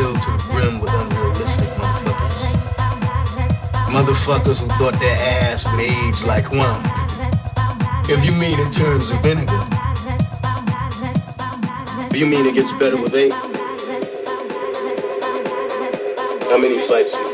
filled to the brim with unrealistic motherfuckers. Motherfuckers who thought their ass would age like wine. If you mean it turns of vinegar, you mean it gets better with age? How many fights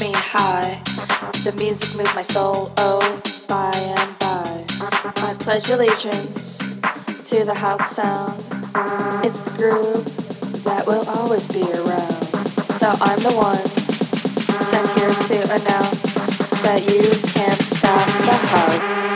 me high. The music moves my soul, oh, by and by. I pledge allegiance to the house sound. It's the groove that will always be around. So I'm the one sent here to announce that you can't stop the house.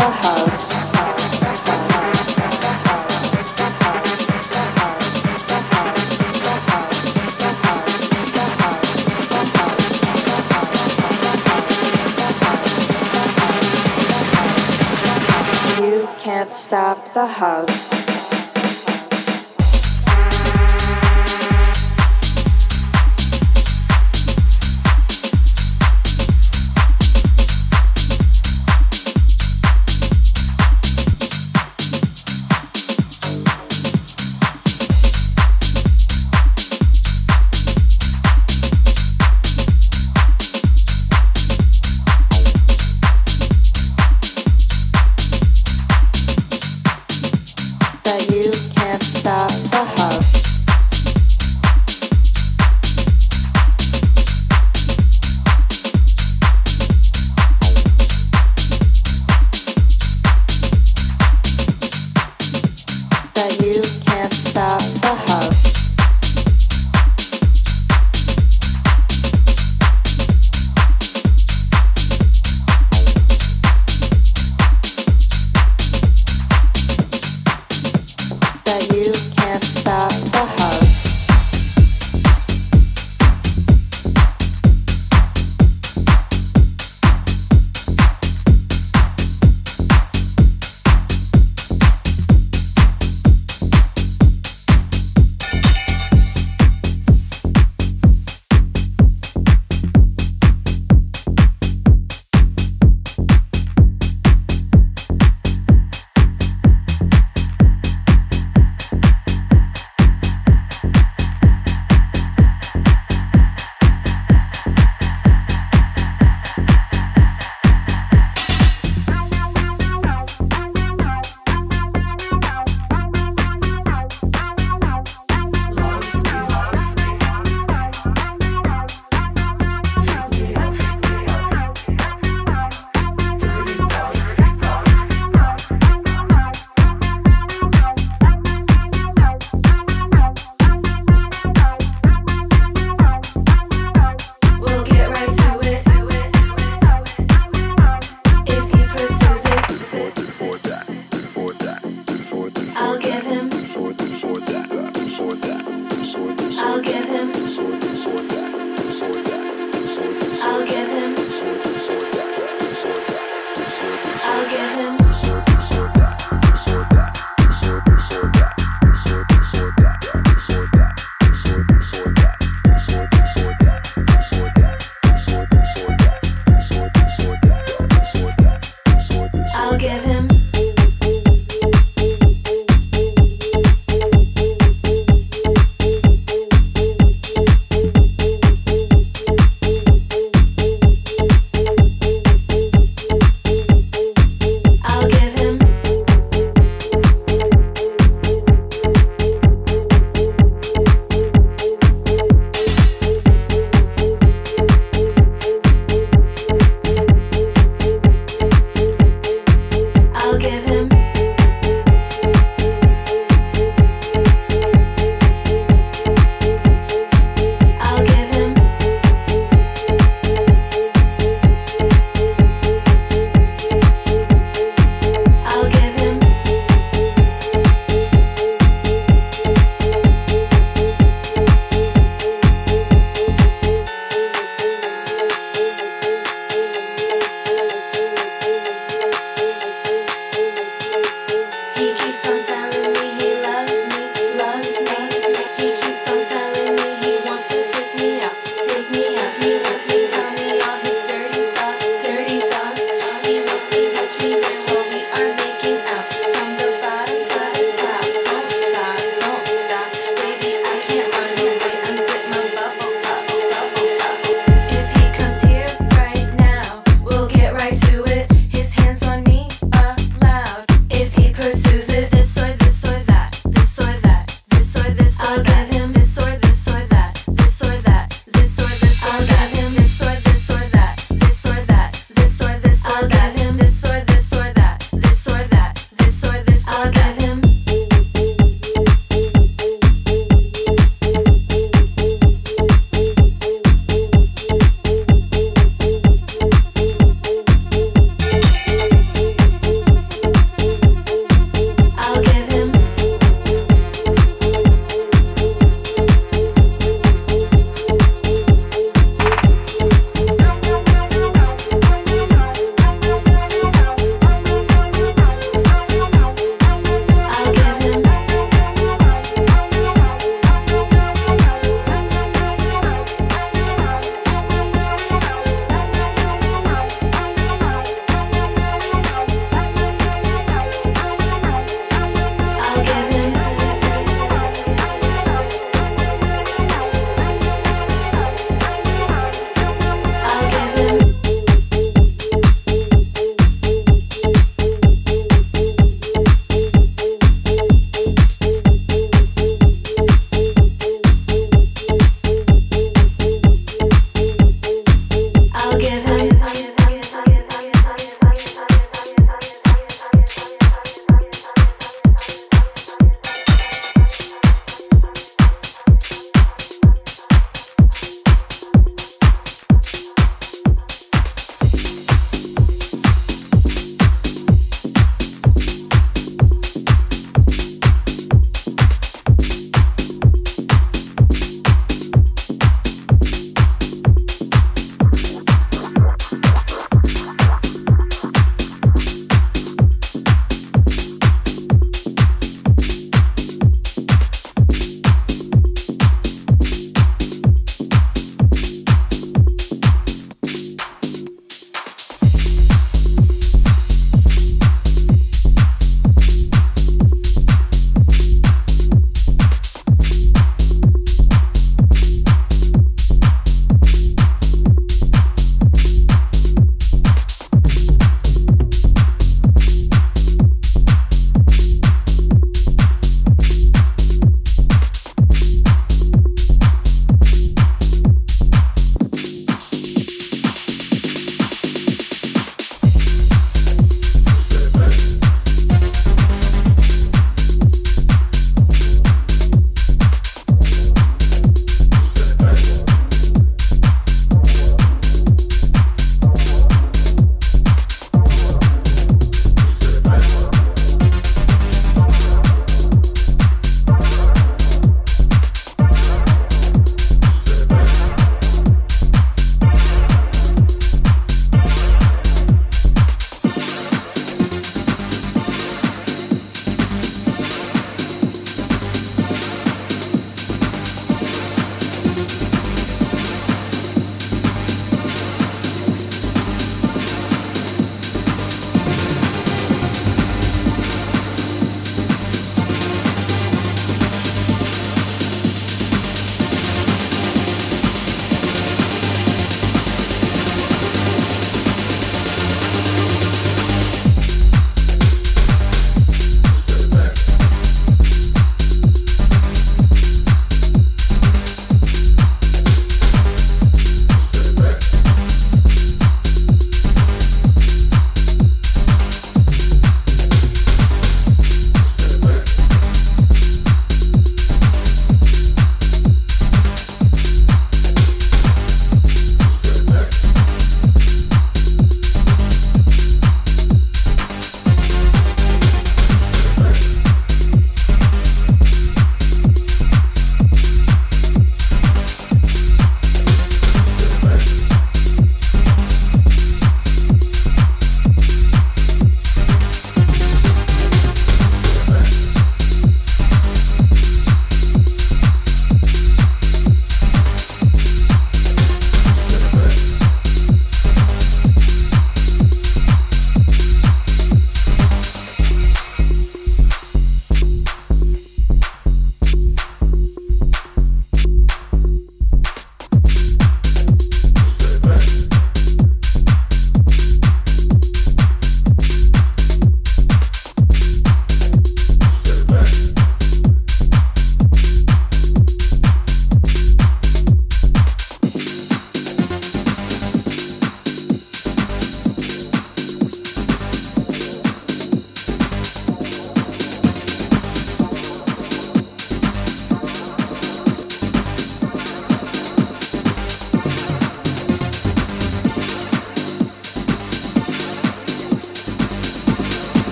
Stop the house.